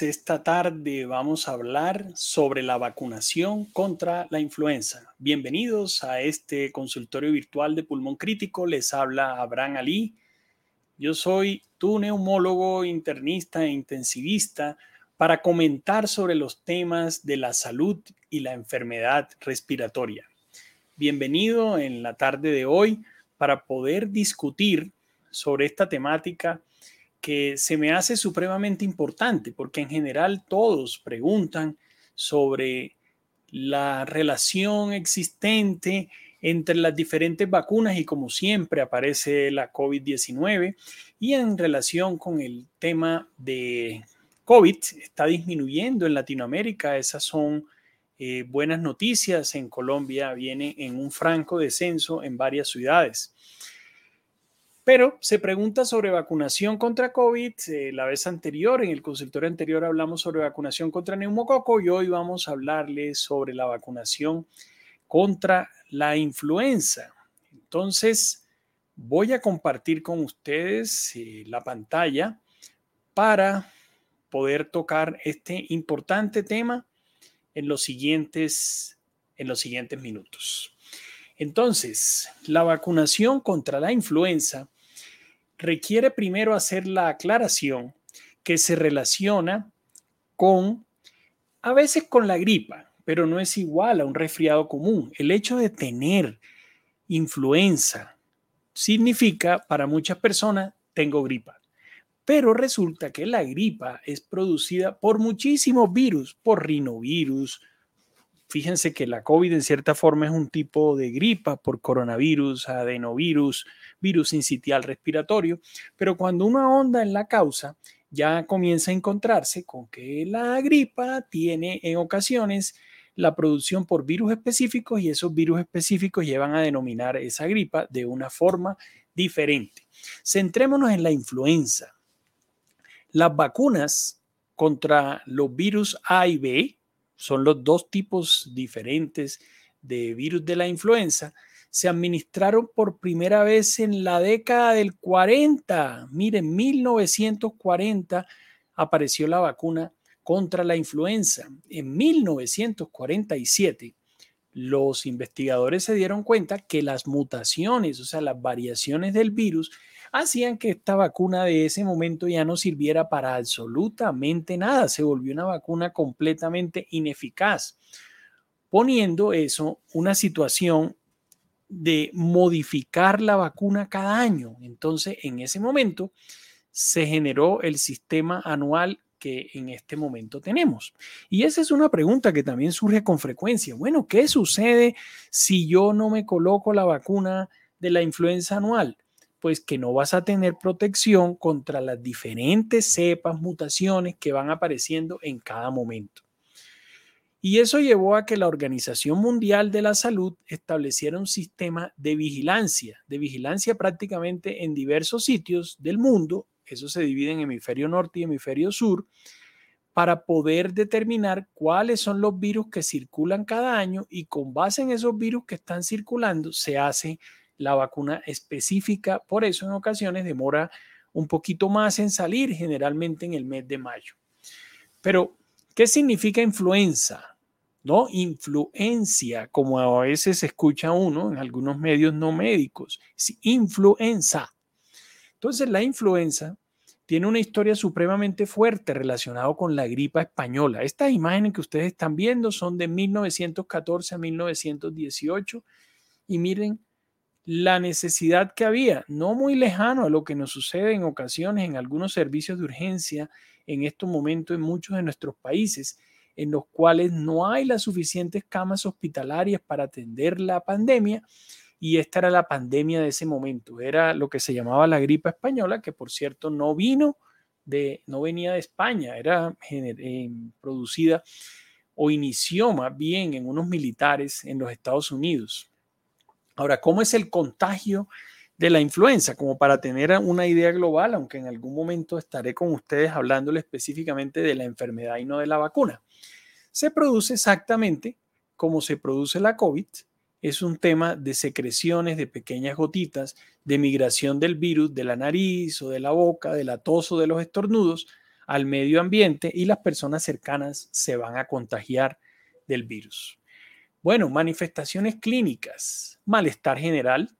Esta tarde vamos a hablar sobre la vacunación contra la influenza. Bienvenidos a este consultorio virtual de pulmón crítico. Les habla Abraham Ali. Yo soy tu neumólogo, internista e intensivista para comentar sobre los temas de la salud y la enfermedad respiratoria. Bienvenido en la tarde de hoy para poder discutir sobre esta temática que se me hace supremamente importante porque en general todos preguntan sobre la relación existente entre las diferentes vacunas y como siempre aparece la COVID-19 y en relación con el tema de COVID está disminuyendo en Latinoamérica, esas son eh, buenas noticias, en Colombia viene en un franco descenso en varias ciudades. Pero se pregunta sobre vacunación contra COVID. Eh, la vez anterior, en el consultorio anterior, hablamos sobre vacunación contra neumococo y hoy vamos a hablarles sobre la vacunación contra la influenza. Entonces, voy a compartir con ustedes eh, la pantalla para poder tocar este importante tema en los siguientes, en los siguientes minutos. Entonces, la vacunación contra la influenza requiere primero hacer la aclaración que se relaciona con, a veces con la gripa, pero no es igual a un resfriado común. El hecho de tener influenza significa para muchas personas tengo gripa. Pero resulta que la gripa es producida por muchísimos virus, por rinovirus, Fíjense que la COVID en cierta forma es un tipo de gripa por coronavirus, adenovirus, virus incitial respiratorio, pero cuando uno ahonda en la causa, ya comienza a encontrarse con que la gripa tiene en ocasiones la producción por virus específicos y esos virus específicos llevan a denominar esa gripa de una forma diferente. Centrémonos en la influenza. Las vacunas contra los virus A y B, son los dos tipos diferentes de virus de la influenza, se administraron por primera vez en la década del 40. Miren, 1940 apareció la vacuna contra la influenza. En 1947, los investigadores se dieron cuenta que las mutaciones, o sea, las variaciones del virus, hacían que esta vacuna de ese momento ya no sirviera para absolutamente nada, se volvió una vacuna completamente ineficaz, poniendo eso una situación de modificar la vacuna cada año. Entonces, en ese momento se generó el sistema anual que en este momento tenemos. Y esa es una pregunta que también surge con frecuencia. Bueno, ¿qué sucede si yo no me coloco la vacuna de la influenza anual? Pues que no vas a tener protección contra las diferentes cepas, mutaciones que van apareciendo en cada momento. Y eso llevó a que la Organización Mundial de la Salud estableciera un sistema de vigilancia, de vigilancia prácticamente en diversos sitios del mundo, eso se divide en hemisferio norte y hemisferio sur, para poder determinar cuáles son los virus que circulan cada año y con base en esos virus que están circulando se hace la vacuna específica. Por eso en ocasiones demora un poquito más en salir, generalmente en el mes de mayo. Pero, ¿qué significa influenza? ¿No? Influencia, como a veces se escucha uno en algunos medios no médicos, influenza. Entonces, la influenza tiene una historia supremamente fuerte relacionada con la gripa española. Estas imágenes que ustedes están viendo son de 1914 a 1918 y miren la necesidad que había, no muy lejano a lo que nos sucede en ocasiones en algunos servicios de urgencia en estos momentos en muchos de nuestros países, en los cuales no hay las suficientes camas hospitalarias para atender la pandemia. Y esta era la pandemia de ese momento, era lo que se llamaba la gripa española, que por cierto no vino de, no venía de España, era eh, producida o inició más bien en unos militares en los Estados Unidos. Ahora, ¿cómo es el contagio de la influenza? Como para tener una idea global, aunque en algún momento estaré con ustedes hablándole específicamente de la enfermedad y no de la vacuna. Se produce exactamente como se produce la COVID. Es un tema de secreciones, de pequeñas gotitas, de migración del virus de la nariz o de la boca, de la tos o de los estornudos al medio ambiente y las personas cercanas se van a contagiar del virus. Bueno, manifestaciones clínicas, malestar general,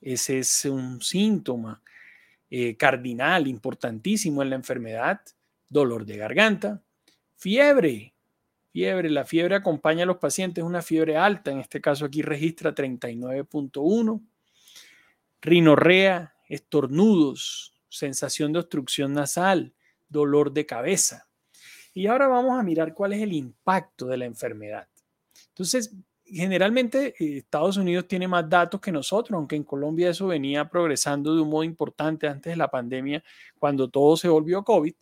ese es un síntoma eh, cardinal, importantísimo en la enfermedad, dolor de garganta, fiebre, fiebre, la fiebre acompaña a los pacientes, una fiebre alta, en este caso aquí registra 39.1, rinorrea, estornudos, sensación de obstrucción nasal, dolor de cabeza. Y ahora vamos a mirar cuál es el impacto de la enfermedad. Entonces, generalmente eh, Estados Unidos tiene más datos que nosotros, aunque en Colombia eso venía progresando de un modo importante antes de la pandemia, cuando todo se volvió COVID.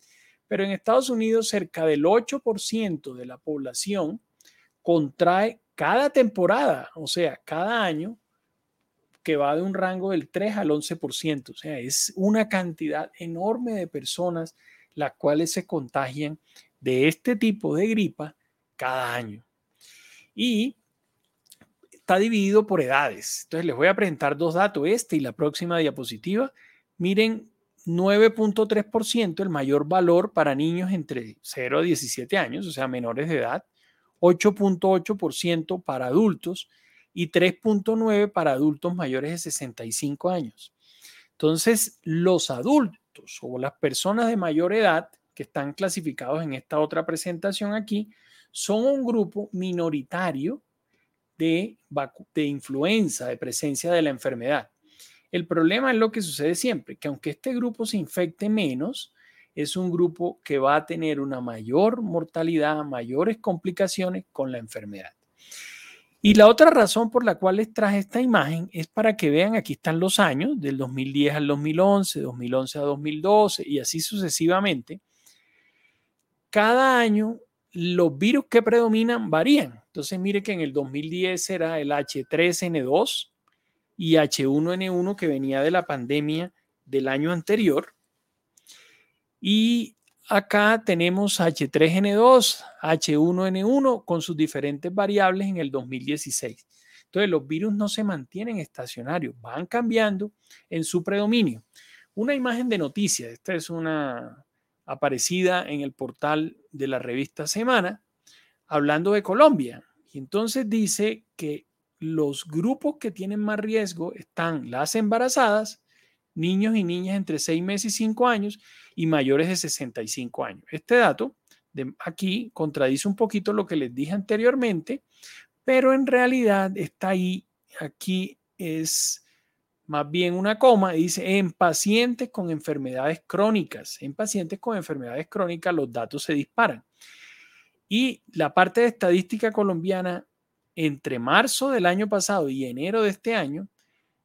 Pero en Estados Unidos cerca del 8% de la población contrae cada temporada, o sea, cada año, que va de un rango del 3 al 11%. O sea, es una cantidad enorme de personas las cuales se contagian de este tipo de gripa cada año. Y está dividido por edades. Entonces les voy a presentar dos datos, este y la próxima diapositiva. Miren, 9.3%, el mayor valor para niños entre 0 a 17 años, o sea, menores de edad. 8.8% para adultos y 3.9% para adultos mayores de 65 años. Entonces, los adultos o las personas de mayor edad que están clasificados en esta otra presentación aquí son un grupo minoritario de, de influenza, de presencia de la enfermedad. El problema es lo que sucede siempre, que aunque este grupo se infecte menos, es un grupo que va a tener una mayor mortalidad, mayores complicaciones con la enfermedad. Y la otra razón por la cual les traje esta imagen es para que vean, aquí están los años, del 2010 al 2011, 2011 a 2012 y así sucesivamente. Cada año los virus que predominan varían. Entonces, mire que en el 2010 era el H3N2 y H1N1 que venía de la pandemia del año anterior. Y acá tenemos H3N2, H1N1 con sus diferentes variables en el 2016. Entonces, los virus no se mantienen estacionarios, van cambiando en su predominio. Una imagen de noticias, esta es una aparecida en el portal de la revista Semana, hablando de Colombia. Y entonces dice que los grupos que tienen más riesgo están las embarazadas, niños y niñas entre 6 meses y 5 años y mayores de 65 años. Este dato de aquí contradice un poquito lo que les dije anteriormente, pero en realidad está ahí, aquí es más bien una coma, dice en pacientes con enfermedades crónicas. En pacientes con enfermedades crónicas los datos se disparan. Y la parte de estadística colombiana entre marzo del año pasado y enero de este año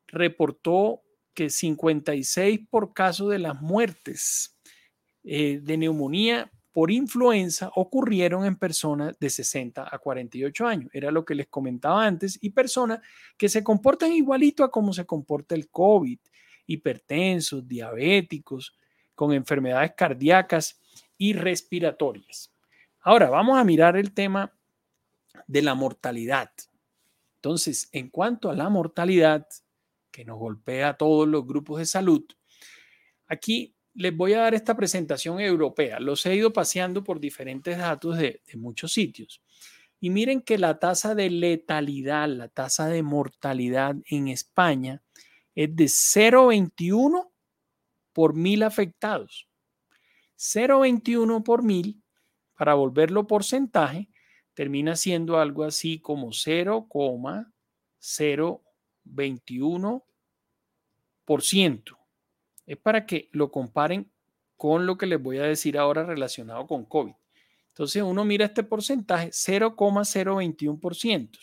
reportó que 56 por caso de las muertes eh, de neumonía por influenza ocurrieron en personas de 60 a 48 años. Era lo que les comentaba antes. Y personas que se comportan igualito a cómo se comporta el COVID. Hipertensos, diabéticos, con enfermedades cardíacas y respiratorias. Ahora vamos a mirar el tema de la mortalidad. Entonces, en cuanto a la mortalidad, que nos golpea a todos los grupos de salud, aquí les voy a dar esta presentación europea. Los he ido paseando por diferentes datos de, muchos sitios. Y miren que la tasa de letalidad, la tasa de mortalidad en España es de 0,21 por mil afectados. 0,21 por mil, para volverlo porcentaje, termina siendo algo así como 0,021% es para que lo comparen con lo que les voy a decir ahora relacionado con COVID. Entonces uno mira este porcentaje, 0,021%.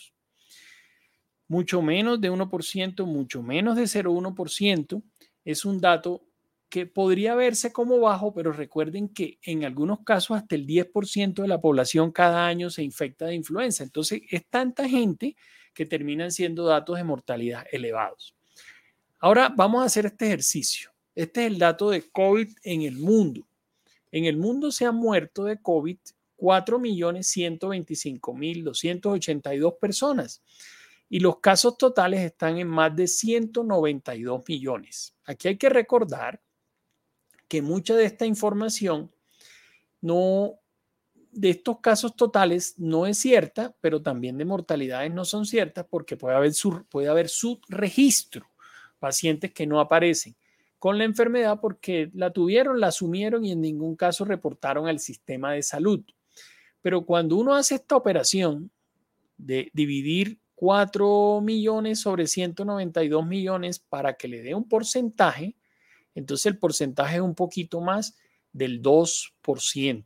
Mucho menos de 1%, mucho menos de 0,1%. Es un dato que podría verse como bajo, pero recuerden que en algunos casos hasta el 10% de la población cada año se infecta de influenza. Entonces es tanta gente que terminan siendo datos de mortalidad elevados. Ahora vamos a hacer este ejercicio. Este es el dato de COVID en el mundo. En el mundo se han muerto de COVID 4.125.282 personas y los casos totales están en más de 192 millones. Aquí hay que recordar que mucha de esta información no, de estos casos totales no es cierta, pero también de mortalidades no son ciertas porque puede haber, puede haber subregistro, pacientes que no aparecen con la enfermedad porque la tuvieron, la asumieron y en ningún caso reportaron al sistema de salud. Pero cuando uno hace esta operación de dividir 4 millones sobre 192 millones para que le dé un porcentaje, entonces el porcentaje es un poquito más del 2%.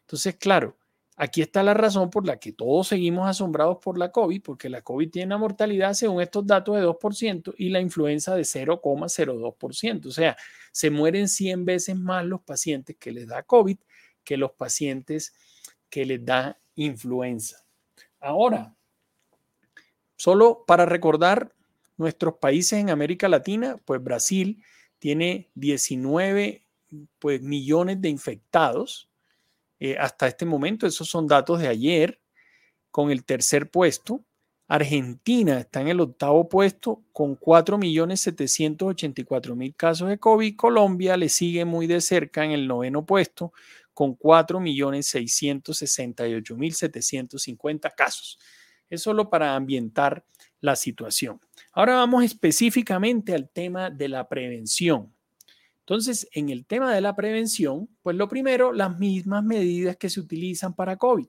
Entonces, claro, Aquí está la razón por la que todos seguimos asombrados por la COVID, porque la COVID tiene una mortalidad según estos datos de 2% y la influenza de 0,02%. O sea, se mueren 100 veces más los pacientes que les da COVID que los pacientes que les da influenza. Ahora, solo para recordar nuestros países en América Latina, pues Brasil tiene 19 pues, millones de infectados eh, hasta este momento. Esos son datos de ayer con el tercer puesto. Argentina está en el octavo puesto con 4.784.000 casos de COVID. Colombia le sigue muy de cerca en el noveno puesto con 4.668.750 casos. Es solo para ambientar la situación. Ahora vamos específicamente al tema de la prevención. Entonces, en el tema de la prevención, pues lo primero, las mismas medidas que se utilizan para COVID.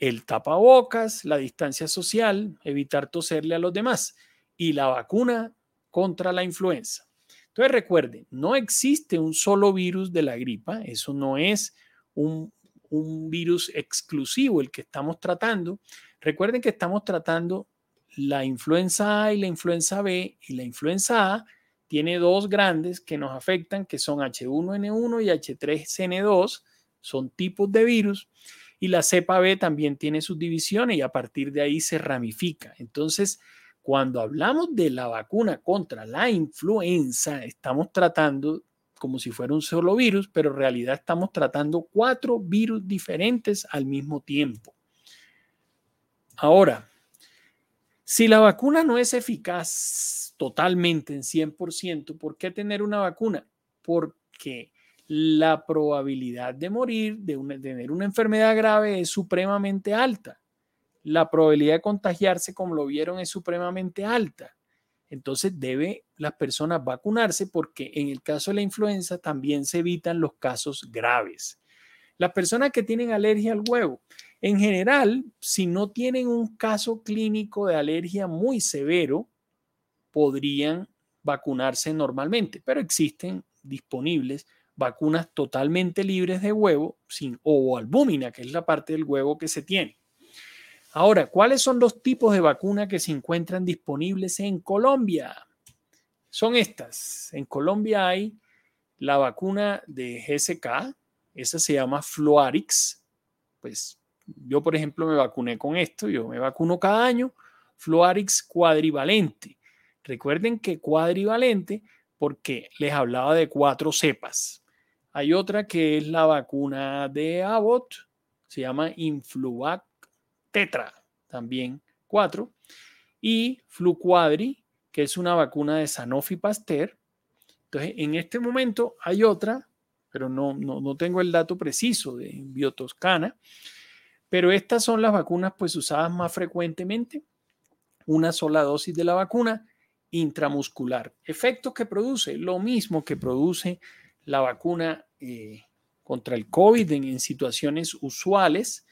El tapabocas, la distancia social, evitar toserle a los demás y la vacuna contra la influenza. Entonces recuerden, no existe un solo virus de la gripa, eso no es un, un virus exclusivo el que estamos tratando. Recuerden que estamos tratando la influenza A y la influenza B y la influenza A tiene dos grandes que nos afectan, que son H1N1 y H3N2, son tipos de virus, y la cepa B también tiene sus divisiones y a partir de ahí se ramifica. Entonces, cuando hablamos de la vacuna contra la influenza, estamos tratando como si fuera un solo virus, pero en realidad estamos tratando cuatro virus diferentes al mismo tiempo. Ahora, si la vacuna no es eficaz totalmente en 100%, ¿por qué tener una vacuna? Porque la probabilidad de morir, de, tener una enfermedad grave es supremamente alta. La probabilidad de contagiarse, como lo vieron, es supremamente alta. Entonces debe las personas vacunarse porque en el caso de la influenza también se evitan los casos graves. Las personas que tienen alergia al huevo, en general, si no tienen un caso clínico de alergia muy severo, podrían vacunarse normalmente, pero existen disponibles vacunas totalmente libres de huevo sin albúmina, que es la parte del huevo que se tiene. Ahora, ¿cuáles son los tipos de vacuna que se encuentran disponibles en Colombia? Son estas. En Colombia hay la vacuna de GSK, esa se llama Floarix. Pues yo, por ejemplo, me vacuné con esto, yo me vacuno cada año, Floarix cuadrivalente. Recuerden que cuadrivalente porque les hablaba de cuatro cepas. Hay otra que es la vacuna de Abbott, se llama Influvac Tetra, también cuatro, y Fluquadri, que es una vacuna de Sanofi Pasteur. Entonces, en este momento hay otra, pero no, no, no tengo el dato preciso de Biotoscana, pero estas son las vacunas pues usadas más frecuentemente. Una sola dosis de la vacuna intramuscular. Efectos que produce, lo mismo que produce la vacuna eh, contra el COVID en, situaciones usuales,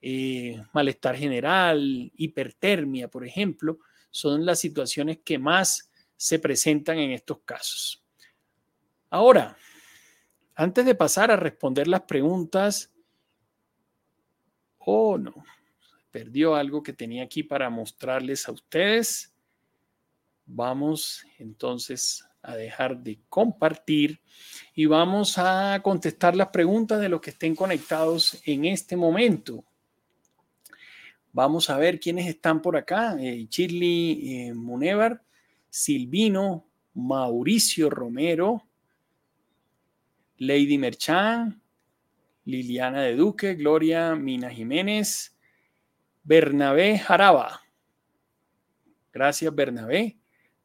eh, malestar general, hipertermia, por ejemplo, son las situaciones que más se presentan en estos casos. Ahora, antes de pasar a responder las preguntas, oh no, perdió algo que tenía aquí para mostrarles a ustedes. Vamos entonces a dejar de compartir y vamos a contestar las preguntas de los que estén conectados en este momento. Vamos a ver quiénes están por acá. Eh, eh, Munevar, Silvino, Mauricio Romero, Lady Merchan, Liliana de Duque, Gloria Mina Jiménez, Bernabé Jaraba. Gracias, Bernabé.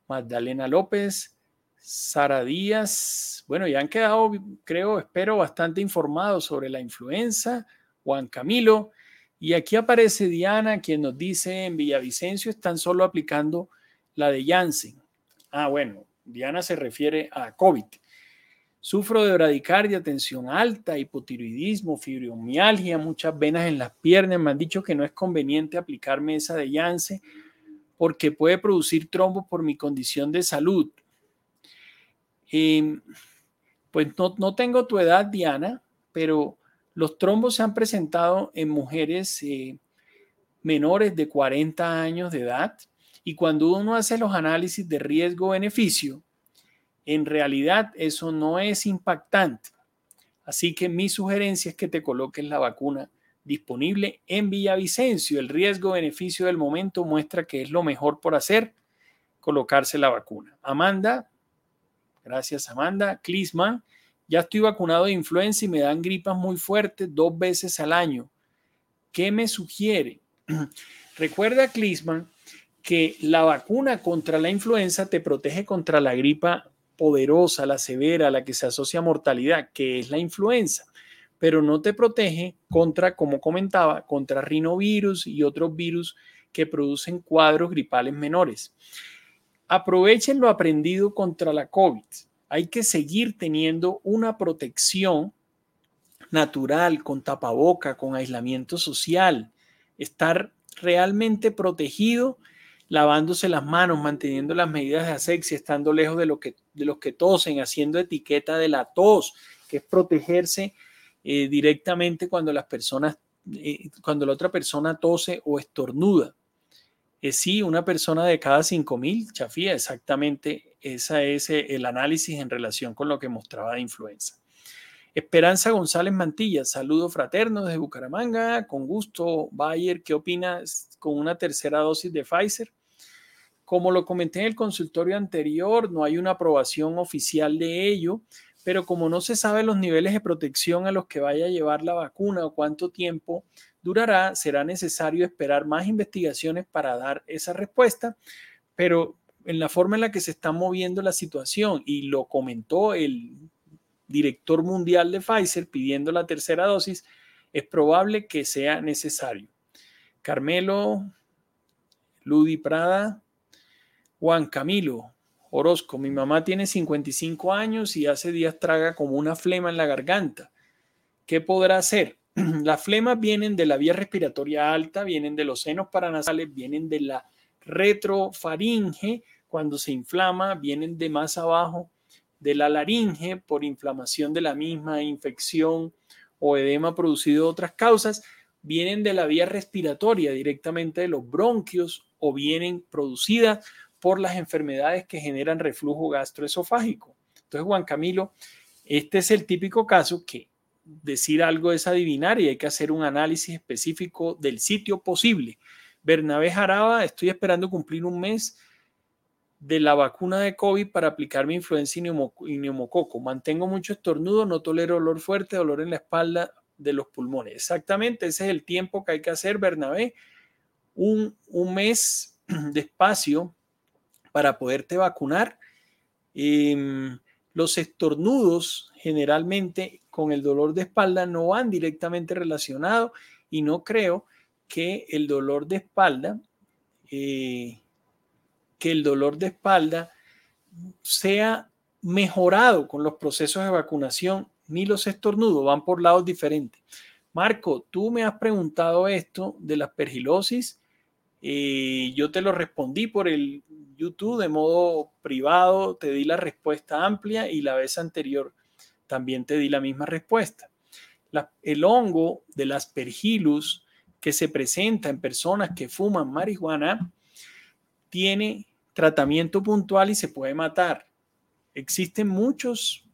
Magdalena López, Sara Díaz, bueno, ya han quedado, creo, espero, bastante informados sobre la influenza. Juan Camilo, y aquí aparece Diana, quien nos dice en Villavicencio están solo aplicando la de Janssen. Ah, bueno, Diana se refiere a COVID. Sufro de bradicardia, tensión alta, hipotiroidismo, fibromialgia, muchas venas en las piernas. Me han dicho que no es conveniente aplicarme esa de Janssen porque puede producir trombo por mi condición de salud. Em, pues no, no tengo tu edad, Diana, pero los trombos se han presentado en mujeres eh, menores de 40 años de edad y cuando uno hace los análisis de riesgo-beneficio, en realidad eso no es impactante. Así que mi sugerencia es que te coloques la vacuna disponible en Villavicencio. El riesgo-beneficio del momento muestra que es lo mejor por hacer, colocarse la vacuna. Amanda, gracias Amanda, Clisman, ya estoy vacunado de influenza y me dan gripas muy fuertes dos veces al año. ¿Qué me sugiere? Recuerda, Clisman, que la vacuna contra la influenza te protege contra la gripa poderosa, la severa, la que se asocia a mortalidad, que es la influenza, pero no te protege contra, como comentaba, contra rinovirus y otros virus que producen cuadros gripales menores. Aprovechen lo aprendido contra la COVID hay que seguir teniendo una protección natural, con tapaboca, con aislamiento social, estar realmente protegido, lavándose las manos, manteniendo las medidas de asepsia, estando lejos de, lo que, de los que tosen, haciendo etiqueta de la tos, que es protegerse eh, directamente cuando las personas, eh, cuando la otra persona tose o estornuda. Es sí, una persona de cada 5.000 chafía, exactamente ese es eh, el análisis en relación con lo que mostraba de influenza. Esperanza González Mantilla, saludo fraterno desde Bucaramanga, con gusto. Bayer, ¿qué opinas con una tercera dosis de Pfizer? Como lo comenté en el consultorio anterior, no hay una aprobación oficial de ello, pero como no se sabe los niveles de protección a los que vaya a llevar la vacuna o cuánto tiempo durará, será necesario esperar más investigaciones para dar esa respuesta, pero en la forma en la que se está moviendo la situación y lo comentó el director mundial de Pfizer pidiendo la tercera dosis, es probable que sea necesario. Carmelo, Ludi Prada, Juan Camilo, Orozco, mi mamá tiene 55 años y hace días traga como una flema en la garganta. ¿Qué podrá hacer? Las flemas vienen de la vía respiratoria alta, vienen de los senos paranasales, vienen de la retrofaringe, cuando se inflama, vienen de más abajo de la laringe por inflamación de la misma, infección o edema producido de otras causas, vienen de la vía respiratoria directamente de los bronquios o vienen producidas por las enfermedades que generan reflujo gastroesofágico. Entonces, Juan Camilo, este es el típico caso que decir algo es adivinar y hay que hacer un análisis específico del sitio posible. Bernabé Jaraba, estoy esperando cumplir un mes de la vacuna de COVID para aplicarme influenza y, neumococo. Mantengo mucho estornudo, no tolero olor fuerte, dolor en la espalda de los pulmones. Exactamente, ese es el tiempo que hay que hacer, Bernabé. Un, mes de espacio para poderte vacunar. Em, los estornudos generalmente con el dolor de espalda no van directamente relacionados y no creo que el dolor de espalda, eh, que el dolor de espalda sea mejorado con los procesos de vacunación, ni los estornudos, van por lados diferentes. Marco, tú me has preguntado esto de la aspergilosis. Eh, yo te lo respondí por el YouTube de modo privado, te di la respuesta amplia y la vez anterior también te di la misma respuesta. el hongo del aspergillus que se presenta en personas que fuman marihuana tiene tratamiento puntual y se puede matar. Existen muchos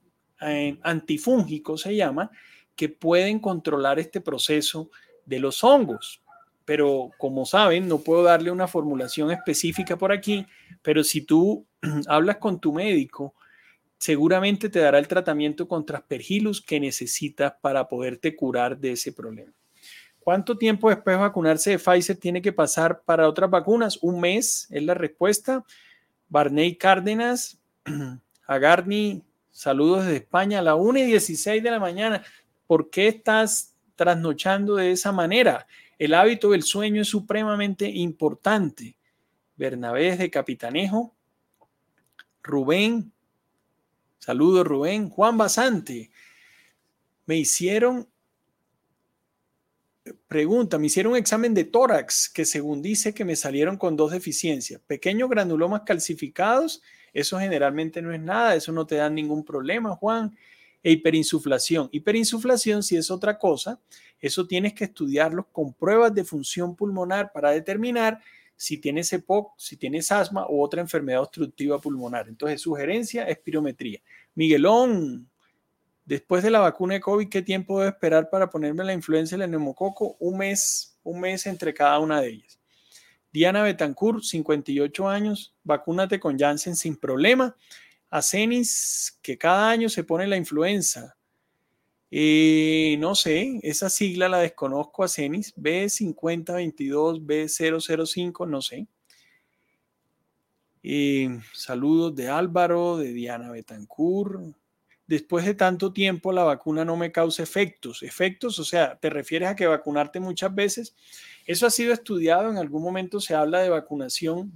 eh, antifúngicos, se llama, que pueden controlar este proceso de los hongos. Pero como saben, no puedo darle una formulación específica por aquí, pero si tú hablas con tu médico, seguramente te dará el tratamiento contra aspergillus que necesitas para poderte curar de ese problema. ¿Cuánto tiempo después de vacunarse de Pfizer tiene que pasar para otras vacunas? Un mes es la respuesta. Barney Cárdenas, Agarni, saludos desde España a la 1 y 16 de la mañana. ¿Por qué estás trasnochando de esa manera? El hábito del sueño es supremamente importante. Bernabé de Capitanejo. Rubén, saludos Rubén. Juan Basante, me hicieron, pregunta, me hicieron un examen de tórax que según dice que me salieron con dos deficiencias. Pequeños granulomas calcificados, eso generalmente no es nada, eso no te da ningún problema, Juan. E hiperinsuflación. Hiperinsuflación, si es otra cosa, eso tienes que estudiarlo con pruebas de función pulmonar para determinar si tienes EPOC, si tienes asma o otra enfermedad obstructiva pulmonar. Entonces, sugerencia, espirometría. Miguelón, Después de la vacuna de COVID, ¿qué tiempo debo esperar para ponerme la influenza y el neumococo? Un mes, un mes entre cada una de ellas. Diana Betancourt, 58 años, vacúnate con Janssen sin problema. Acenis, que cada año se pone la influenza. Eh, no sé, esa sigla la desconozco, Acenis, B5022, B005, no sé. Eh, saludos de Álvaro, de Diana Betancourt después de tanto tiempo la vacuna no me causa efectos. Efectos, o sea, te refieres a que vacunarte muchas veces. Eso ha sido estudiado, en algún momento se habla de vacunación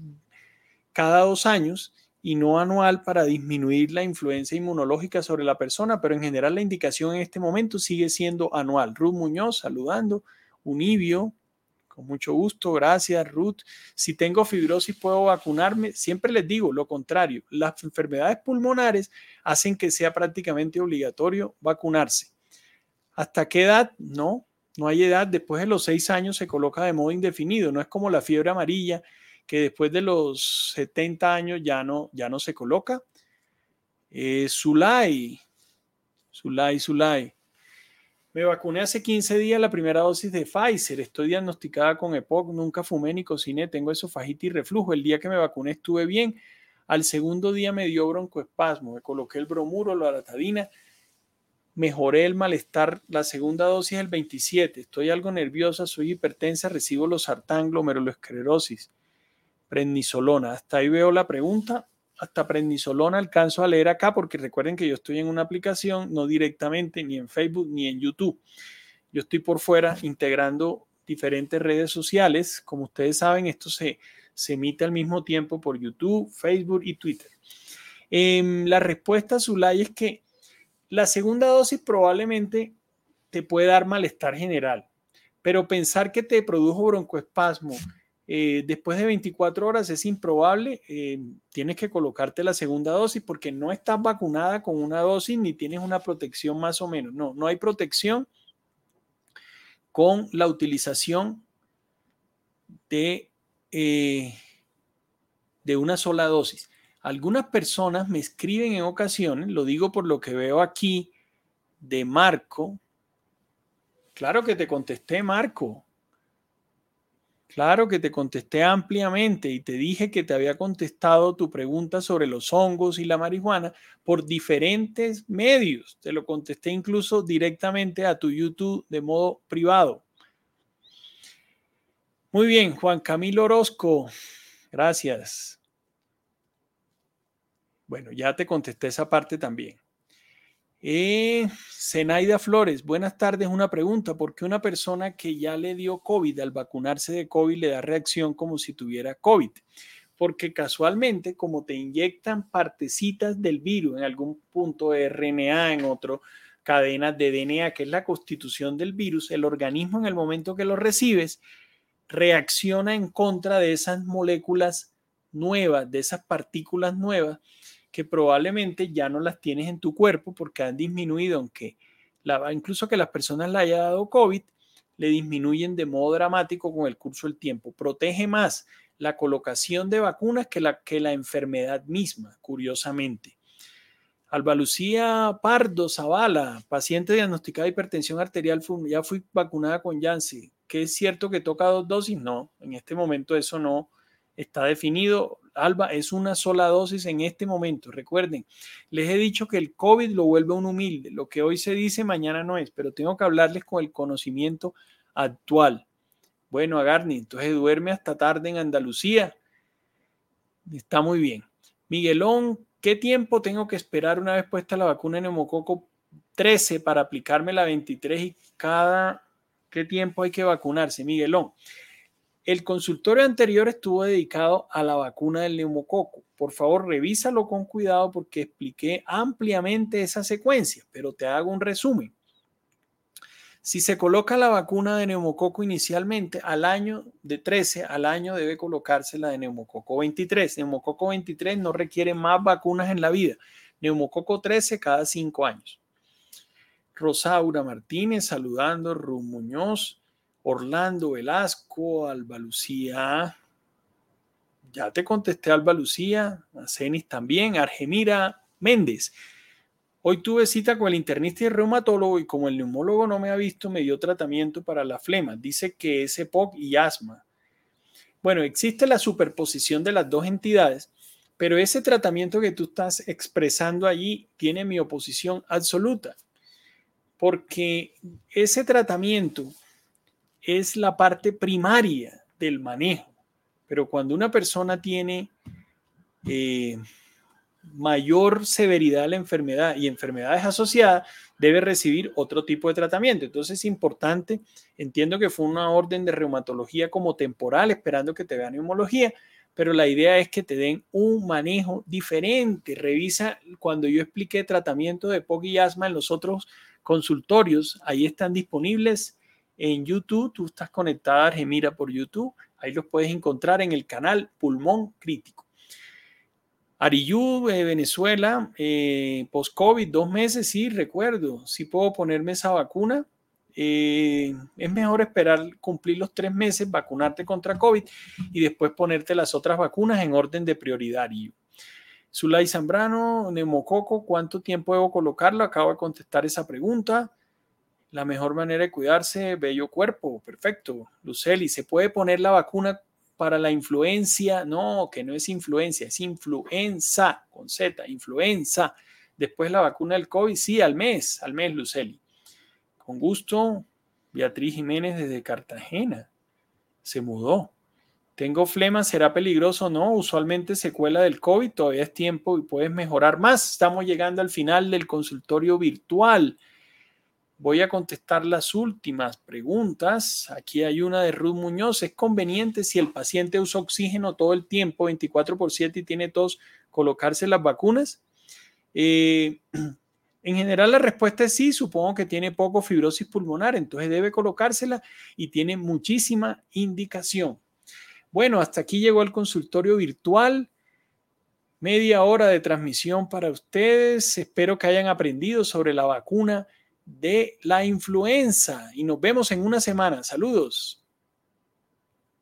cada dos años y no anual para disminuir la influencia inmunológica sobre la persona, pero en general la indicación en este momento sigue siendo anual. Ruth Muñoz saludando, Univio, mucho gusto, gracias Ruth. Si tengo fibrosis, ¿puedo vacunarme? Siempre les digo lo contrario. Las enfermedades pulmonares hacen que sea prácticamente obligatorio vacunarse. ¿Hasta qué edad? No, no hay edad. Después de los seis años se coloca de modo indefinido. No es como la fiebre amarilla, que después de los 70 años ya no, ya no se coloca. Eh, Zulay, Zulay, Zulay. Me vacuné hace 15 días la primera dosis de Pfizer. Estoy diagnosticada con EPOC. Nunca fumé ni cociné. Tengo esofagitis y reflujo. El día que me vacuné estuve bien. Al segundo día me dio broncoespasmo. Me coloqué el bromuro, la aratadina. Mejoré el malestar. La segunda dosis el 27. Estoy algo nerviosa. Soy hipertensa. Recibo los sartán, glomerulosclerosis. Prednisolona. Hasta ahí veo la pregunta hasta prednisolona alcanzo a leer acá porque recuerden que yo estoy en una aplicación, no directamente ni en Facebook ni en YouTube. Yo estoy por fuera integrando diferentes redes sociales. Como ustedes saben, esto se, se emite al mismo tiempo por YouTube, Facebook y Twitter. Em, la respuesta, Zulay, es que la segunda dosis probablemente te puede dar malestar general, pero pensar que te produjo broncoespasmo, eh, después de 24 horas es improbable, eh, tienes que colocarte la segunda dosis porque no estás vacunada con una dosis ni tienes una protección más o menos. No, no hay protección con la utilización de, eh, de una sola dosis. Algunas personas me escriben en ocasiones, lo digo por lo que veo aquí de Marco. Claro que te contesté, Marco. Claro que te contesté ampliamente y te dije que te había contestado tu pregunta sobre los hongos y la marihuana por diferentes medios. Te lo contesté incluso directamente a tu YouTube de modo privado. Muy bien, Juan Camilo Orozco, gracias. Bueno, ya te contesté esa parte también. Eh, Zenaida Flores, buenas tardes. Una pregunta: ¿por qué una persona que ya le dio COVID al vacunarse de COVID le da reacción como si tuviera COVID? Porque casualmente, como te inyectan partecitas del virus en algún punto de RNA, en otro cadenas de DNA, que es la constitución del virus, el organismo en el momento que lo recibes reacciona en contra de esas moléculas nuevas, de esas partículas nuevas que probablemente ya no las tienes en tu cuerpo porque han disminuido, aunque la, incluso que las personas le haya dado COVID, le disminuyen de modo dramático con el curso del tiempo. Protege más la colocación de vacunas que la, que la enfermedad misma, curiosamente. Alba Lucía Pardo Zavala, paciente diagnosticada de hipertensión arterial, ya fui vacunada con Janssen. ¿Qué es cierto que toca dos dosis? No, en este momento eso no está definido. Alba, es una sola dosis en este momento. Recuerden, les he dicho que el COVID lo vuelve un humilde. Lo que hoy se dice, mañana no es, pero tengo que hablarles con el conocimiento actual. Bueno, Agarni, entonces duerme hasta tarde en Andalucía. Está muy bien. Miguelón, ¿Qué tiempo tengo que esperar una vez puesta la vacuna de neumococo 13 para aplicarme la 23 y cada qué tiempo hay que vacunarse, Miguelón? El consultorio anterior estuvo dedicado a la vacuna del neumococo. Por favor, revísalo con cuidado porque expliqué ampliamente esa secuencia, pero te hago un resumen. Si se coloca la vacuna de neumococo inicialmente, al año de 13 al año debe colocarse la de neumococo 23. Neumococo 23 no requiere más vacunas en la vida. Neumococo 13 cada 5 años. Rosaura Martínez saludando, Ru Muñoz, Orlando Velasco, Alba Lucía. Ya te contesté Alba Lucía, a también, Argemira Méndez. Hoy tuve cita con el internista y reumatólogo y como el neumólogo no me ha visto, me dio tratamiento para la flema. Dice que es EPOC y asma. Bueno, existe la superposición de las dos entidades, pero ese tratamiento que tú estás expresando allí tiene mi oposición absoluta, porque ese tratamiento es la parte primaria del manejo, pero cuando una persona tiene... Eh, mayor severidad de la enfermedad y enfermedades asociadas, debe recibir otro tipo de tratamiento. Entonces es importante, entiendo que fue una orden de reumatología como temporal, esperando que te vean neumología, pero la idea es que te den un manejo diferente. Revisa cuando yo expliqué tratamiento de POC y asma en los otros consultorios, ahí están disponibles en YouTube, tú estás conectada a Gemira por YouTube, ahí los puedes encontrar en el canal Pulmón Crítico. Ariyú, Venezuela, eh, post-COVID, dos meses, sí, recuerdo, sí puedo ponerme esa vacuna. Eh, es mejor esperar cumplir los tres meses, vacunarte contra COVID y después ponerte las otras vacunas en orden de prioridad. Zulay Zambrano, neumococo, ¿cuánto tiempo debo colocarlo? Acabo de contestar esa pregunta. La mejor manera de cuidarse, bello cuerpo, perfecto. Luceli, ¿se puede poner la vacuna para la influencia, no, que no es influencia, es influenza, con Z, influenza. Después la vacuna del COVID, sí, al mes, al mes, Luceli. Con gusto, Beatriz Jiménez desde Cartagena. Se mudó. Tengo flema, ¿será peligroso? No, usualmente secuela del COVID, todavía es tiempo y puedes mejorar más. Estamos llegando al final del consultorio virtual. Voy a contestar las últimas preguntas. Aquí hay una de Ruth Muñoz. ¿Es conveniente si el paciente usa oxígeno todo el tiempo, 24 por 7 y tiene tos, colocarse las vacunas? Eh, en general la respuesta es sí, supongo que tiene poco fibrosis pulmonar, entonces debe colocársela y tiene muchísima indicación. Bueno, hasta aquí llegó el consultorio virtual. Media hora de transmisión para ustedes. Espero que hayan aprendido sobre la vacuna de la influenza y nos vemos en una semana. Saludos.